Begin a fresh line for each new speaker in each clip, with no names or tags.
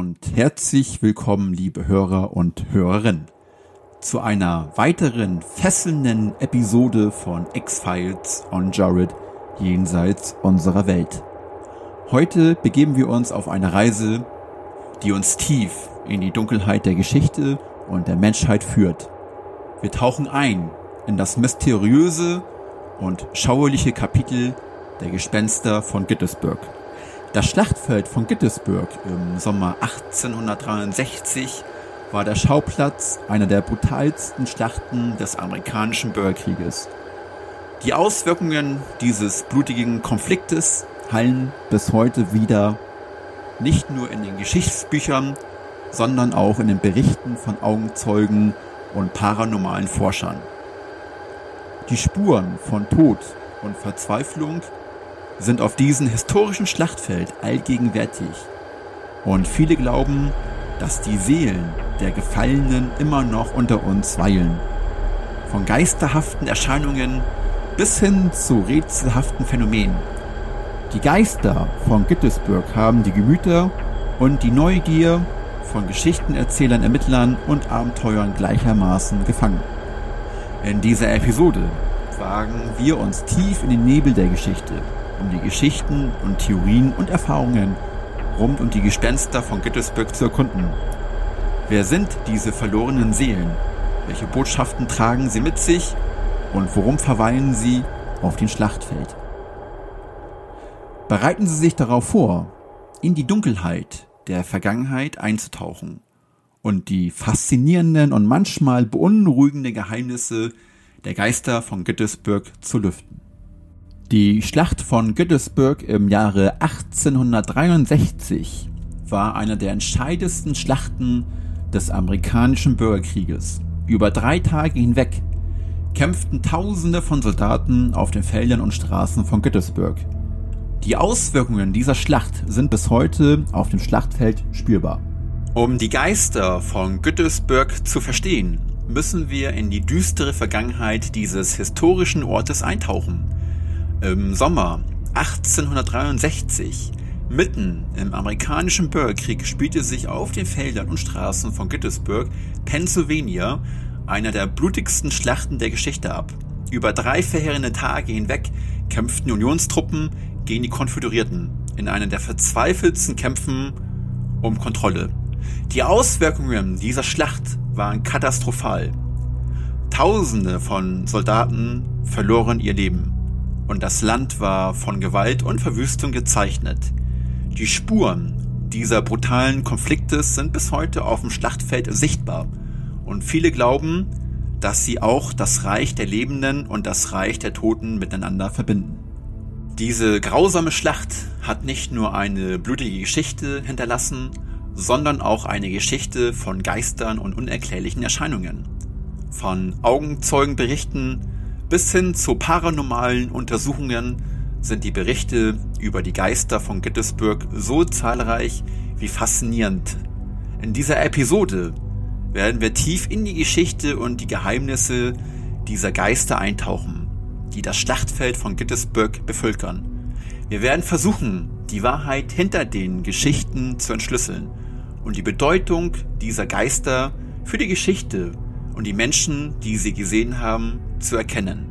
und herzlich willkommen, liebe Hörer und Hörerinnen, zu einer weiteren fesselnden Episode von X-Files on Jared jenseits unserer Welt. Heute begeben wir uns auf eine Reise, die uns tief in die Dunkelheit der Geschichte und der Menschheit führt. Wir tauchen ein in das mysteriöse und schauerliche Kapitel der Gespenster von Gettysburg. Das Schlachtfeld von Gettysburg im Sommer 1863 war der Schauplatz einer der brutalsten Schlachten des amerikanischen Bürgerkrieges. Die Auswirkungen dieses blutigen Konfliktes hallen bis heute wieder nicht nur in den Geschichtsbüchern, sondern auch in den Berichten von Augenzeugen und paranormalen Forschern. Die Spuren von Tod und Verzweiflung sind auf diesem historischen Schlachtfeld allgegenwärtig. Und viele glauben, dass die Seelen der Gefallenen immer noch unter uns weilen. Von geisterhaften Erscheinungen bis hin zu rätselhaften Phänomenen. Die Geister von Gettysburg haben die Gemüter und die Neugier von Geschichtenerzählern, Ermittlern und Abenteuern gleichermaßen gefangen. In dieser Episode wagen wir uns tief in den Nebel der Geschichte um die Geschichten und Theorien und Erfahrungen rund um die Gespenster von Gettysburg zu erkunden. Wer sind diese verlorenen Seelen? Welche Botschaften tragen sie mit sich? Und worum verweilen sie auf dem Schlachtfeld? Bereiten Sie sich darauf vor, in die Dunkelheit der Vergangenheit einzutauchen und die faszinierenden und manchmal beunruhigenden Geheimnisse der Geister von Gettysburg zu lüften. Die Schlacht von Gettysburg im Jahre 1863 war eine der entscheidendsten Schlachten des amerikanischen Bürgerkrieges. Über drei Tage hinweg kämpften Tausende von Soldaten auf den Feldern und Straßen von Gettysburg. Die Auswirkungen dieser Schlacht sind bis heute auf dem Schlachtfeld spürbar. Um die Geister von Gettysburg zu verstehen, müssen wir in die düstere Vergangenheit dieses historischen Ortes eintauchen. Im Sommer 1863, mitten im amerikanischen Bürgerkrieg, spielte sich auf den Feldern und Straßen von Gettysburg, Pennsylvania, einer der blutigsten Schlachten der Geschichte ab. Über drei verheerende Tage hinweg kämpften Unionstruppen gegen die Konföderierten in einer der verzweifeltsten Kämpfen um Kontrolle. Die Auswirkungen dieser Schlacht waren katastrophal. Tausende von Soldaten verloren ihr Leben und das Land war von Gewalt und Verwüstung gezeichnet. Die Spuren dieser brutalen Konfliktes sind bis heute auf dem Schlachtfeld sichtbar und viele glauben, dass sie auch das Reich der Lebenden und das Reich der Toten miteinander verbinden. Diese grausame Schlacht hat nicht nur eine blutige Geschichte hinterlassen, sondern auch eine Geschichte von Geistern und unerklärlichen Erscheinungen. Von Augenzeugenberichten bis hin zu paranormalen Untersuchungen sind die Berichte über die Geister von Gettysburg so zahlreich wie faszinierend. In dieser Episode werden wir tief in die Geschichte und die Geheimnisse dieser Geister eintauchen, die das Schlachtfeld von Gettysburg bevölkern. Wir werden versuchen, die Wahrheit hinter den Geschichten zu entschlüsseln und die Bedeutung dieser Geister für die Geschichte und die Menschen, die sie gesehen haben, zu erkennen.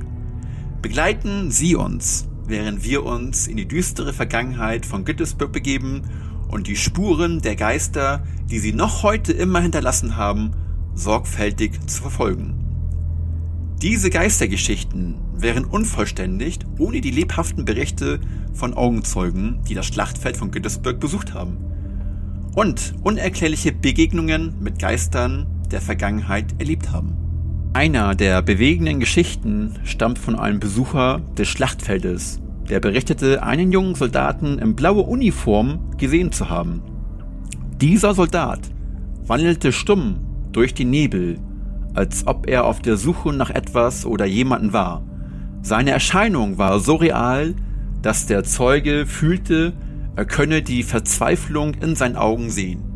Begleiten Sie uns, während wir uns in die düstere Vergangenheit von Gettysburg begeben und die Spuren der Geister, die sie noch heute immer hinterlassen haben, sorgfältig zu verfolgen. Diese Geistergeschichten wären unvollständig ohne die lebhaften Berichte von Augenzeugen, die das Schlachtfeld von Gettysburg besucht haben. Und unerklärliche Begegnungen mit Geistern der Vergangenheit erlebt haben. Einer der bewegenden Geschichten stammt von einem Besucher des Schlachtfeldes, der berichtete, einen jungen Soldaten in blauer Uniform gesehen zu haben. Dieser Soldat wandelte stumm durch den Nebel, als ob er auf der Suche nach etwas oder jemanden war. Seine Erscheinung war so real, dass der Zeuge fühlte, er könne die Verzweiflung in seinen Augen sehen.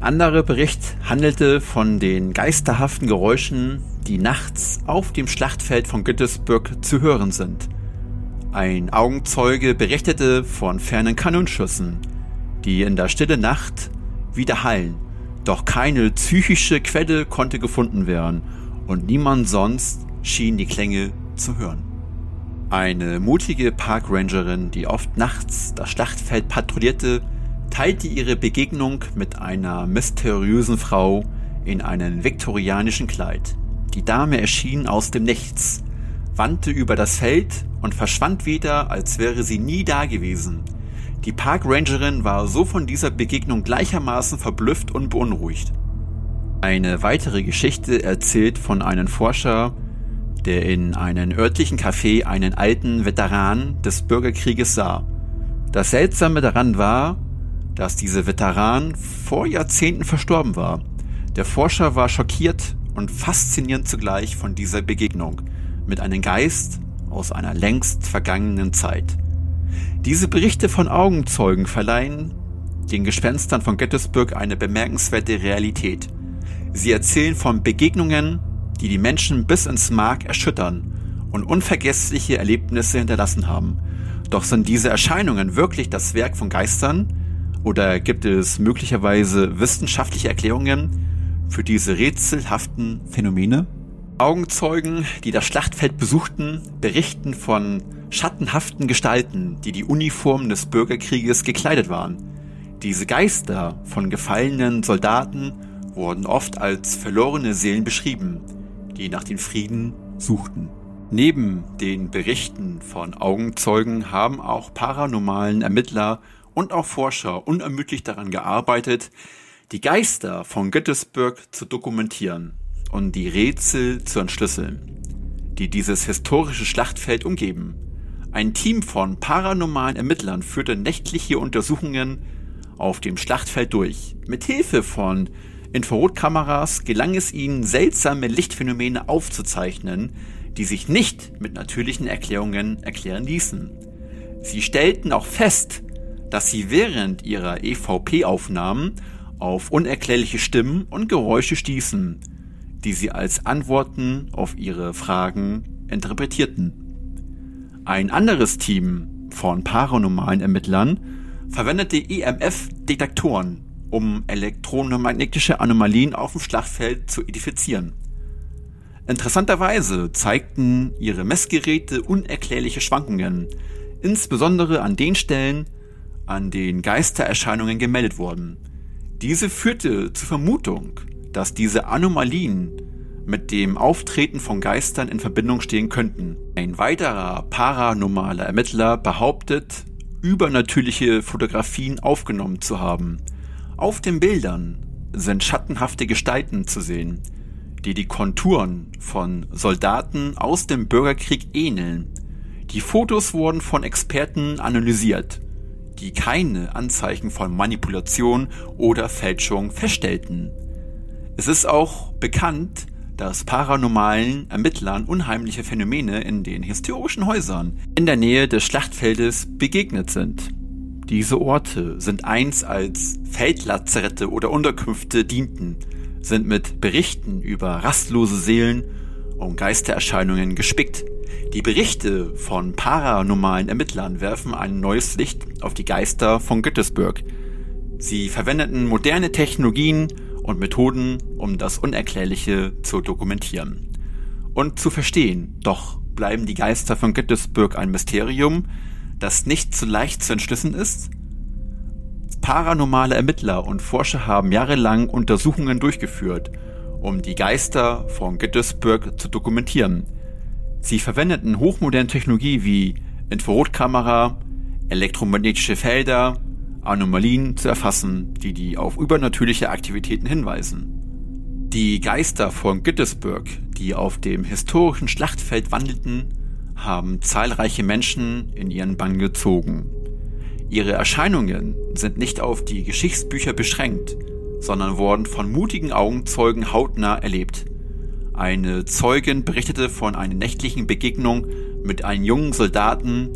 Andere Bericht handelte von den geisterhaften Geräuschen, die nachts auf dem Schlachtfeld von Gettysburg zu hören sind. Ein Augenzeuge berichtete von fernen Kanonschüssen, die in der stille Nacht widerhallen. Doch keine psychische Quelle konnte gefunden werden und niemand sonst schien die Klänge zu hören. Eine mutige Parkrangerin, die oft nachts das Schlachtfeld patrouillierte, teilte ihre Begegnung mit einer mysteriösen Frau in einem viktorianischen Kleid. Die Dame erschien aus dem Nichts, wandte über das Feld und verschwand wieder, als wäre sie nie da gewesen. Die Parkrangerin war so von dieser Begegnung gleichermaßen verblüfft und beunruhigt. Eine weitere Geschichte erzählt von einem Forscher, der in einem örtlichen Café einen alten Veteran des Bürgerkrieges sah. Das Seltsame daran war, dass dieser Veteran vor Jahrzehnten verstorben war. Der Forscher war schockiert und faszinierend zugleich von dieser Begegnung mit einem Geist aus einer längst vergangenen Zeit. Diese Berichte von Augenzeugen verleihen den Gespenstern von Gettysburg eine bemerkenswerte Realität. Sie erzählen von Begegnungen, die die Menschen bis ins Mark erschüttern und unvergessliche Erlebnisse hinterlassen haben. Doch sind diese Erscheinungen wirklich das Werk von Geistern? Oder gibt es möglicherweise wissenschaftliche Erklärungen für diese rätselhaften Phänomene? Augenzeugen, die das Schlachtfeld besuchten, berichten von schattenhaften Gestalten, die die Uniformen des Bürgerkrieges gekleidet waren. Diese Geister von gefallenen Soldaten wurden oft als verlorene Seelen beschrieben, die nach dem Frieden suchten. Neben den Berichten von Augenzeugen haben auch paranormalen Ermittler und auch Forscher unermüdlich daran gearbeitet, die Geister von Gettysburg zu dokumentieren und die Rätsel zu entschlüsseln, die dieses historische Schlachtfeld umgeben. Ein Team von paranormalen Ermittlern führte nächtliche Untersuchungen auf dem Schlachtfeld durch. Mit Hilfe von Infrarotkameras gelang es ihnen, seltsame Lichtphänomene aufzuzeichnen, die sich nicht mit natürlichen Erklärungen erklären ließen. Sie stellten auch fest, dass sie während ihrer EVP-Aufnahmen auf unerklärliche Stimmen und Geräusche stießen, die sie als Antworten auf ihre Fragen interpretierten. Ein anderes Team von paranormalen Ermittlern verwendete EMF-Detektoren, um elektromagnetische Anomalien auf dem Schlachtfeld zu identifizieren. Interessanterweise zeigten ihre Messgeräte unerklärliche Schwankungen, insbesondere an den Stellen, an denen Geistererscheinungen gemeldet wurden. Diese führte zur Vermutung, dass diese Anomalien mit dem Auftreten von Geistern in Verbindung stehen könnten. Ein weiterer paranormaler Ermittler behauptet, übernatürliche Fotografien aufgenommen zu haben. Auf den Bildern sind schattenhafte Gestalten zu sehen, die die Konturen von Soldaten aus dem Bürgerkrieg ähneln. Die Fotos wurden von Experten analysiert, die keine Anzeichen von Manipulation oder Fälschung feststellten. Es ist auch bekannt, dass paranormalen Ermittlern unheimliche Phänomene in den historischen Häusern in der Nähe des Schlachtfeldes begegnet sind. Diese Orte sind einst als Feldlazarette oder Unterkünfte dienten, sind mit Berichten über rastlose Seelen und Geistererscheinungen gespickt. Die Berichte von paranormalen Ermittlern werfen ein neues Licht auf die Geister von Göttesburg. Sie verwendeten moderne Technologien und Methoden, um das Unerklärliche zu dokumentieren und zu verstehen. Doch bleiben die Geister von Gettysburg ein Mysterium, das nicht so leicht zu entschlüsseln ist? Paranormale Ermittler und Forscher haben jahrelang Untersuchungen durchgeführt, um die Geister von Gettysburg zu dokumentieren. Sie verwendeten hochmoderne Technologie wie Infrarotkamera, elektromagnetische Felder Anomalien zu erfassen, die die auf übernatürliche Aktivitäten hinweisen. Die Geister von Gettysburg, die auf dem historischen Schlachtfeld wandelten, haben zahlreiche Menschen in ihren Bann gezogen. Ihre Erscheinungen sind nicht auf die Geschichtsbücher beschränkt, sondern wurden von mutigen Augenzeugen hautnah erlebt. Eine Zeugin berichtete von einer nächtlichen Begegnung mit einem jungen Soldaten,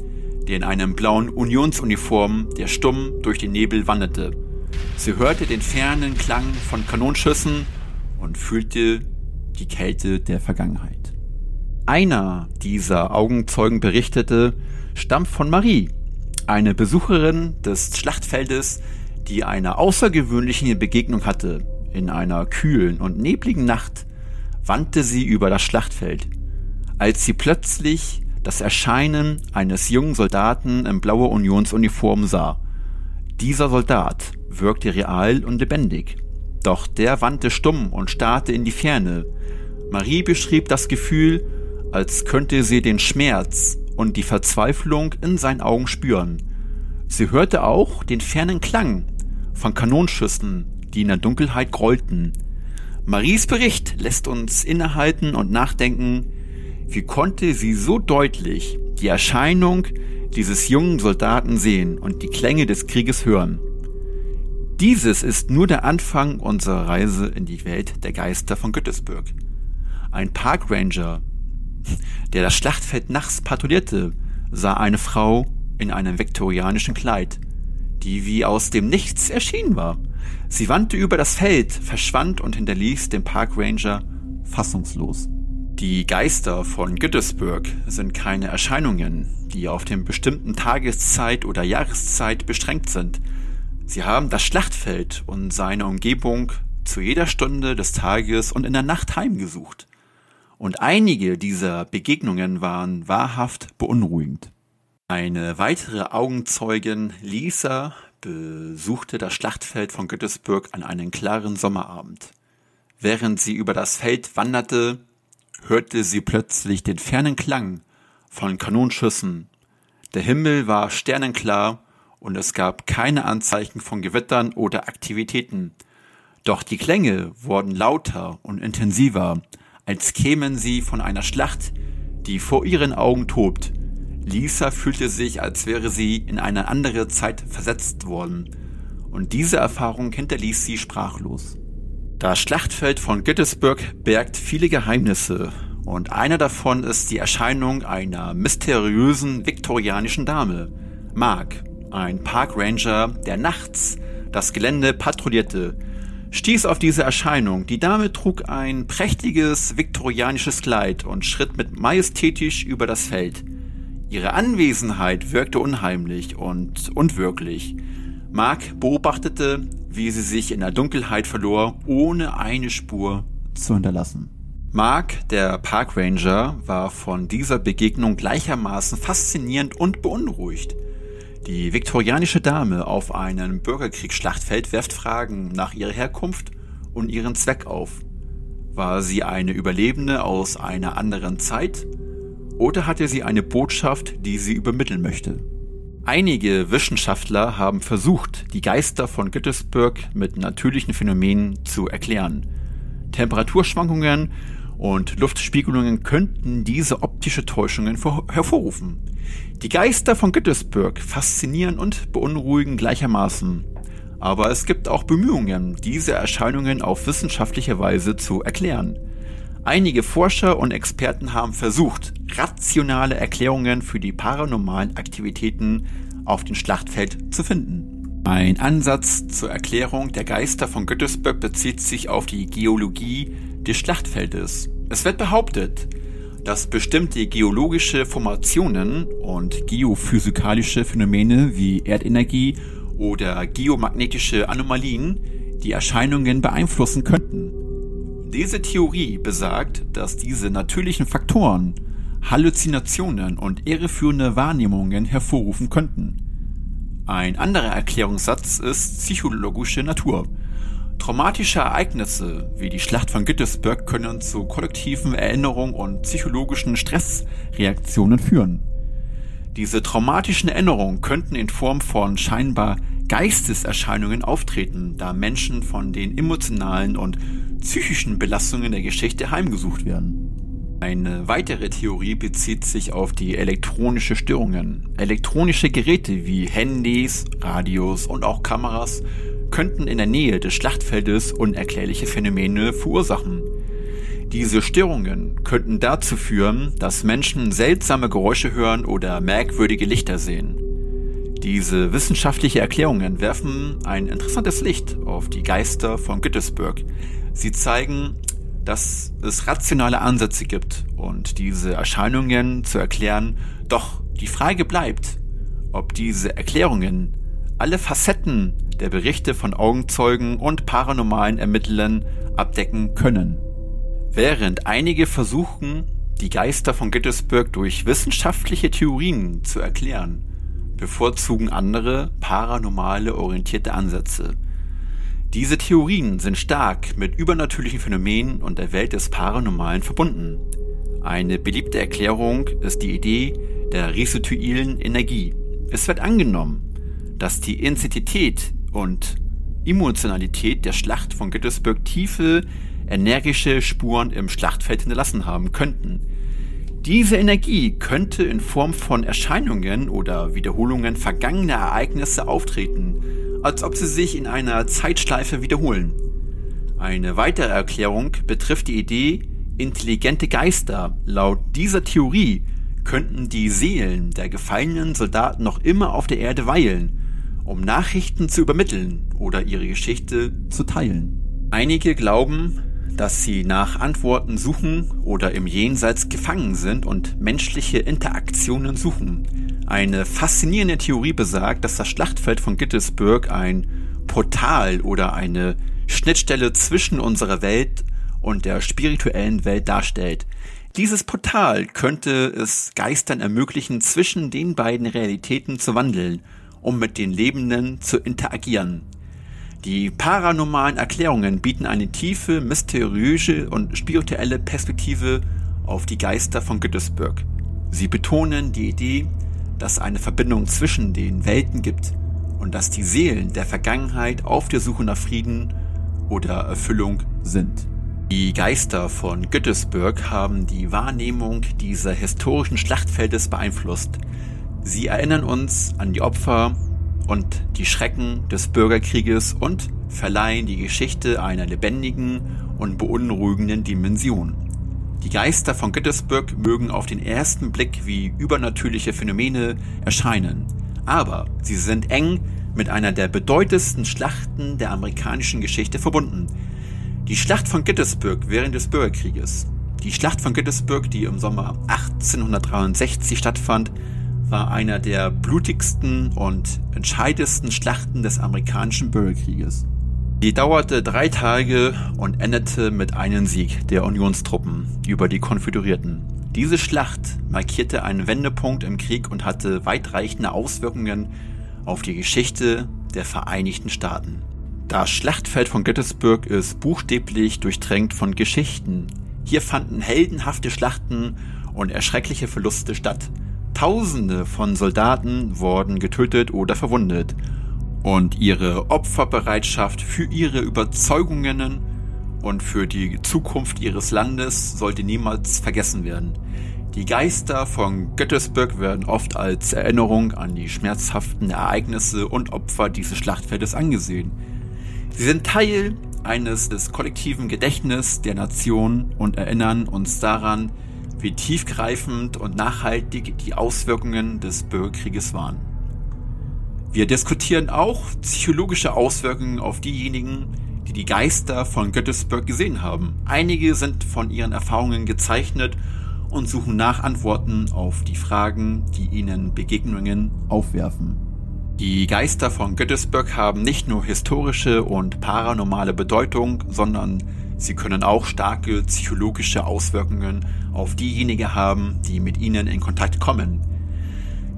der in einem blauen Unionsuniform, der stumm durch den Nebel wanderte. Sie hörte den fernen Klang von Kanonschüssen und fühlte die Kälte der Vergangenheit. Einer dieser Augenzeugen berichtete, stammt von Marie, eine Besucherin des Schlachtfeldes, die eine außergewöhnliche Begegnung hatte. In einer kühlen und nebligen Nacht wandte sie über das Schlachtfeld, als sie plötzlich das Erscheinen eines jungen Soldaten in blauer Unionsuniform sah. Dieser Soldat wirkte real und lebendig, doch der wandte stumm und starrte in die Ferne. Marie beschrieb das Gefühl, als könnte sie den Schmerz und die Verzweiflung in seinen Augen spüren. Sie hörte auch den fernen Klang von Kanonschüssen, die in der Dunkelheit grollten. Maries Bericht lässt uns innehalten und nachdenken, wie konnte sie so deutlich die Erscheinung dieses jungen Soldaten sehen und die Klänge des Krieges hören. Dieses ist nur der Anfang unserer Reise in die Welt der Geister von Güttesburg. Ein Parkranger, der das Schlachtfeld nachts patrouillierte, sah eine Frau in einem viktorianischen Kleid, die wie aus dem Nichts erschienen war. Sie wandte über das Feld, verschwand und hinterließ den Parkranger fassungslos. Die Geister von Gütesburg sind keine Erscheinungen, die auf dem bestimmten Tageszeit oder Jahreszeit beschränkt sind. Sie haben das Schlachtfeld und seine Umgebung zu jeder Stunde des Tages und in der Nacht heimgesucht. Und einige dieser Begegnungen waren wahrhaft beunruhigend. Eine weitere Augenzeugin, Lisa, besuchte das Schlachtfeld von Göttesburg an einem klaren Sommerabend. Während sie über das Feld wanderte, hörte sie plötzlich den fernen Klang von Kanonschüssen. Der Himmel war sternenklar und es gab keine Anzeichen von Gewittern oder Aktivitäten. Doch die Klänge wurden lauter und intensiver, als kämen sie von einer Schlacht, die vor ihren Augen tobt. Lisa fühlte sich, als wäre sie in eine andere Zeit versetzt worden, und diese Erfahrung hinterließ sie sprachlos. Das Schlachtfeld von Gettysburg bergt viele Geheimnisse und einer davon ist die Erscheinung einer mysteriösen viktorianischen Dame, Mark, ein Parkranger, der nachts das Gelände patrouillierte, stieß auf diese Erscheinung. Die Dame trug ein prächtiges viktorianisches Kleid und schritt mit majestätisch über das Feld. Ihre Anwesenheit wirkte unheimlich und unwirklich. Mark beobachtete, wie sie sich in der Dunkelheit verlor, ohne eine Spur zu hinterlassen. Mark, der Parkranger, war von dieser Begegnung gleichermaßen faszinierend und beunruhigt. Die viktorianische Dame auf einem Bürgerkriegsschlachtfeld werft Fragen nach ihrer Herkunft und ihren Zweck auf. War sie eine Überlebende aus einer anderen Zeit oder hatte sie eine Botschaft, die sie übermitteln möchte? Einige Wissenschaftler haben versucht, die Geister von Gettysburg mit natürlichen Phänomenen zu erklären. Temperaturschwankungen und Luftspiegelungen könnten diese optische Täuschungen hervorrufen. Die Geister von Gettysburg faszinieren und beunruhigen gleichermaßen. Aber es gibt auch Bemühungen, diese Erscheinungen auf wissenschaftliche Weise zu erklären. Einige Forscher und Experten haben versucht, rationale Erklärungen für die paranormalen Aktivitäten auf dem Schlachtfeld zu finden. Ein Ansatz zur Erklärung der Geister von Göttesburg bezieht sich auf die Geologie des Schlachtfeldes. Es wird behauptet, dass bestimmte geologische Formationen und geophysikalische Phänomene wie Erdenergie oder geomagnetische Anomalien die Erscheinungen beeinflussen könnten. Diese Theorie besagt, dass diese natürlichen Faktoren Halluzinationen und irreführende Wahrnehmungen hervorrufen könnten. Ein anderer Erklärungssatz ist psychologische Natur. Traumatische Ereignisse wie die Schlacht von Gettysburg können zu kollektiven Erinnerungen und psychologischen Stressreaktionen führen. Diese traumatischen Erinnerungen könnten in Form von scheinbar Geisteserscheinungen auftreten, da Menschen von den emotionalen und psychischen Belastungen der Geschichte heimgesucht werden. Eine weitere Theorie bezieht sich auf die elektronische Störungen. Elektronische Geräte wie Handys, Radios und auch Kameras könnten in der Nähe des Schlachtfeldes unerklärliche Phänomene verursachen. Diese Störungen könnten dazu führen, dass Menschen seltsame Geräusche hören oder merkwürdige Lichter sehen. Diese wissenschaftliche Erklärungen werfen ein interessantes Licht auf die Geister von Gettysburg. Sie zeigen, dass es rationale Ansätze gibt und diese Erscheinungen zu erklären, doch die Frage bleibt, ob diese Erklärungen alle Facetten der Berichte von Augenzeugen und paranormalen Ermittlern abdecken können. Während einige versuchen, die Geister von Gettysburg durch wissenschaftliche Theorien zu erklären, bevorzugen andere paranormale orientierte Ansätze. Diese Theorien sind stark mit übernatürlichen Phänomenen und der Welt des Paranormalen verbunden. Eine beliebte Erklärung ist die Idee der residuilen Energie. Es wird angenommen, dass die Intensität und Emotionalität der Schlacht von Gettysburg tiefe, energische Spuren im Schlachtfeld hinterlassen haben könnten. Diese Energie könnte in Form von Erscheinungen oder Wiederholungen vergangener Ereignisse auftreten, als ob sie sich in einer Zeitschleife wiederholen. Eine weitere Erklärung betrifft die Idee, intelligente Geister. Laut dieser Theorie könnten die Seelen der gefallenen Soldaten noch immer auf der Erde weilen um Nachrichten zu übermitteln oder ihre Geschichte zu teilen. Einige glauben, dass sie nach Antworten suchen oder im Jenseits gefangen sind und menschliche Interaktionen suchen. Eine faszinierende Theorie besagt, dass das Schlachtfeld von Gettysburg ein Portal oder eine Schnittstelle zwischen unserer Welt und der spirituellen Welt darstellt. Dieses Portal könnte es Geistern ermöglichen, zwischen den beiden Realitäten zu wandeln um mit den Lebenden zu interagieren. Die paranormalen Erklärungen bieten eine tiefe, mysteriöse und spirituelle Perspektive auf die Geister von Gettysburg. Sie betonen die Idee, dass eine Verbindung zwischen den Welten gibt und dass die Seelen der Vergangenheit auf der Suche nach Frieden oder Erfüllung sind. Die Geister von Gettysburg haben die Wahrnehmung dieser historischen Schlachtfeldes beeinflusst. Sie erinnern uns an die Opfer und die Schrecken des Bürgerkrieges und verleihen die Geschichte einer lebendigen und beunruhigenden Dimension. Die Geister von Gettysburg mögen auf den ersten Blick wie übernatürliche Phänomene erscheinen, aber sie sind eng mit einer der bedeutendsten Schlachten der amerikanischen Geschichte verbunden. Die Schlacht von Gettysburg während des Bürgerkrieges. Die Schlacht von Gettysburg, die im Sommer 1863 stattfand, war einer der blutigsten und entscheidendsten Schlachten des amerikanischen Bürgerkrieges. Die dauerte drei Tage und endete mit einem Sieg der Unionstruppen über die Konföderierten. Diese Schlacht markierte einen Wendepunkt im Krieg und hatte weitreichende Auswirkungen auf die Geschichte der Vereinigten Staaten. Das Schlachtfeld von Gettysburg ist buchstäblich durchtränkt von Geschichten. Hier fanden heldenhafte Schlachten und erschreckliche Verluste statt. Tausende von Soldaten wurden getötet oder verwundet und ihre Opferbereitschaft für ihre Überzeugungen und für die Zukunft ihres Landes sollte niemals vergessen werden. Die Geister von Göttesburg werden oft als Erinnerung an die schmerzhaften Ereignisse und Opfer dieses Schlachtfeldes angesehen. Sie sind Teil eines des kollektiven Gedächtnisses der Nation und erinnern uns daran, wie tiefgreifend und nachhaltig die Auswirkungen des Bürgerkrieges waren. Wir diskutieren auch psychologische Auswirkungen auf diejenigen, die die Geister von Göttesburg gesehen haben. Einige sind von ihren Erfahrungen gezeichnet und suchen nach Antworten auf die Fragen, die ihnen Begegnungen aufwerfen. Die Geister von Göttesburg haben nicht nur historische und paranormale Bedeutung, sondern Sie können auch starke psychologische Auswirkungen auf diejenigen haben, die mit ihnen in Kontakt kommen.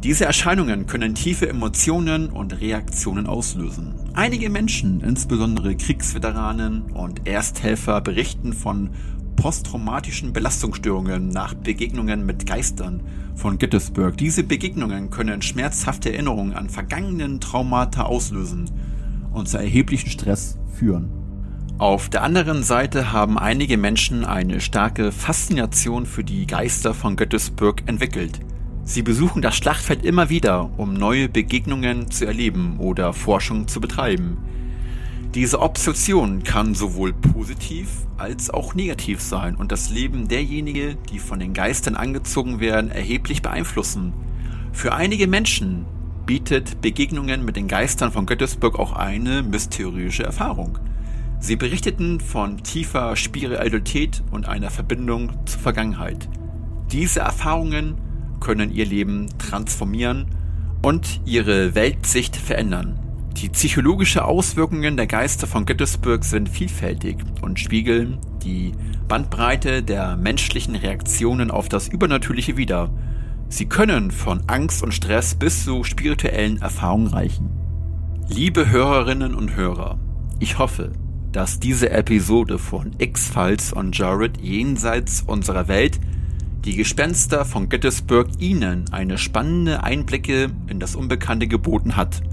Diese Erscheinungen können tiefe Emotionen und Reaktionen auslösen. Einige Menschen, insbesondere Kriegsveteranen und Ersthelfer, berichten von posttraumatischen Belastungsstörungen nach Begegnungen mit Geistern von Gettysburg. Diese Begegnungen können schmerzhafte Erinnerungen an vergangenen Traumata auslösen und zu erheblichen Stress führen. Auf der anderen Seite haben einige Menschen eine starke Faszination für die Geister von Göttesburg entwickelt. Sie besuchen das Schlachtfeld immer wieder, um neue Begegnungen zu erleben oder Forschung zu betreiben. Diese Obsession kann sowohl positiv als auch negativ sein und das Leben derjenigen, die von den Geistern angezogen werden, erheblich beeinflussen. Für einige Menschen bietet Begegnungen mit den Geistern von Göttesburg auch eine mysteriöse Erfahrung. Sie berichteten von tiefer Spiritualität und einer Verbindung zur Vergangenheit. Diese Erfahrungen können ihr Leben transformieren und ihre Weltsicht verändern. Die psychologische Auswirkungen der Geister von Gettysburg sind vielfältig und spiegeln die Bandbreite der menschlichen Reaktionen auf das Übernatürliche wider. Sie können von Angst und Stress bis zu spirituellen Erfahrungen reichen. Liebe Hörerinnen und Hörer, ich hoffe, dass diese Episode von X-Files und Jared jenseits unserer Welt die Gespenster von Gettysburg Ihnen eine spannende Einblicke in das Unbekannte geboten hat –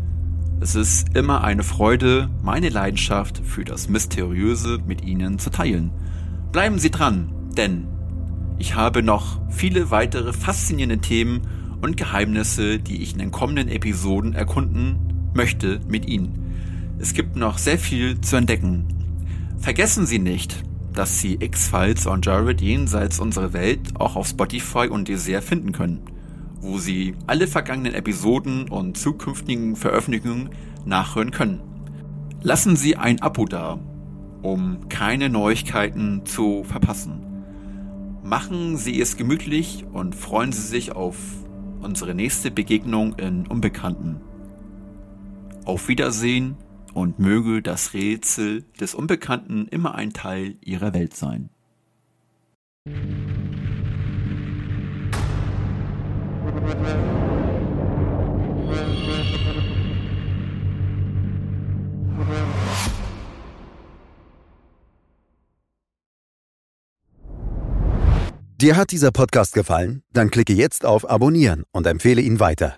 es ist immer eine Freude, meine Leidenschaft für das Mysteriöse mit Ihnen zu teilen. Bleiben Sie dran, denn ich habe noch viele weitere faszinierende Themen und Geheimnisse, die ich in den kommenden Episoden erkunden möchte mit Ihnen. Es gibt noch sehr viel zu entdecken. Vergessen Sie nicht, dass Sie X-Files und Jared jenseits unserer Welt auch auf Spotify und Desert finden können wo Sie alle vergangenen Episoden und zukünftigen Veröffentlichungen nachhören können. Lassen Sie ein Abo da, um keine Neuigkeiten zu verpassen. Machen Sie es gemütlich und freuen Sie sich auf unsere nächste Begegnung in Unbekannten. Auf Wiedersehen und möge das Rätsel des Unbekannten immer ein Teil Ihrer Welt sein.
Dir hat dieser Podcast gefallen? Dann klicke jetzt auf Abonnieren und empfehle ihn weiter.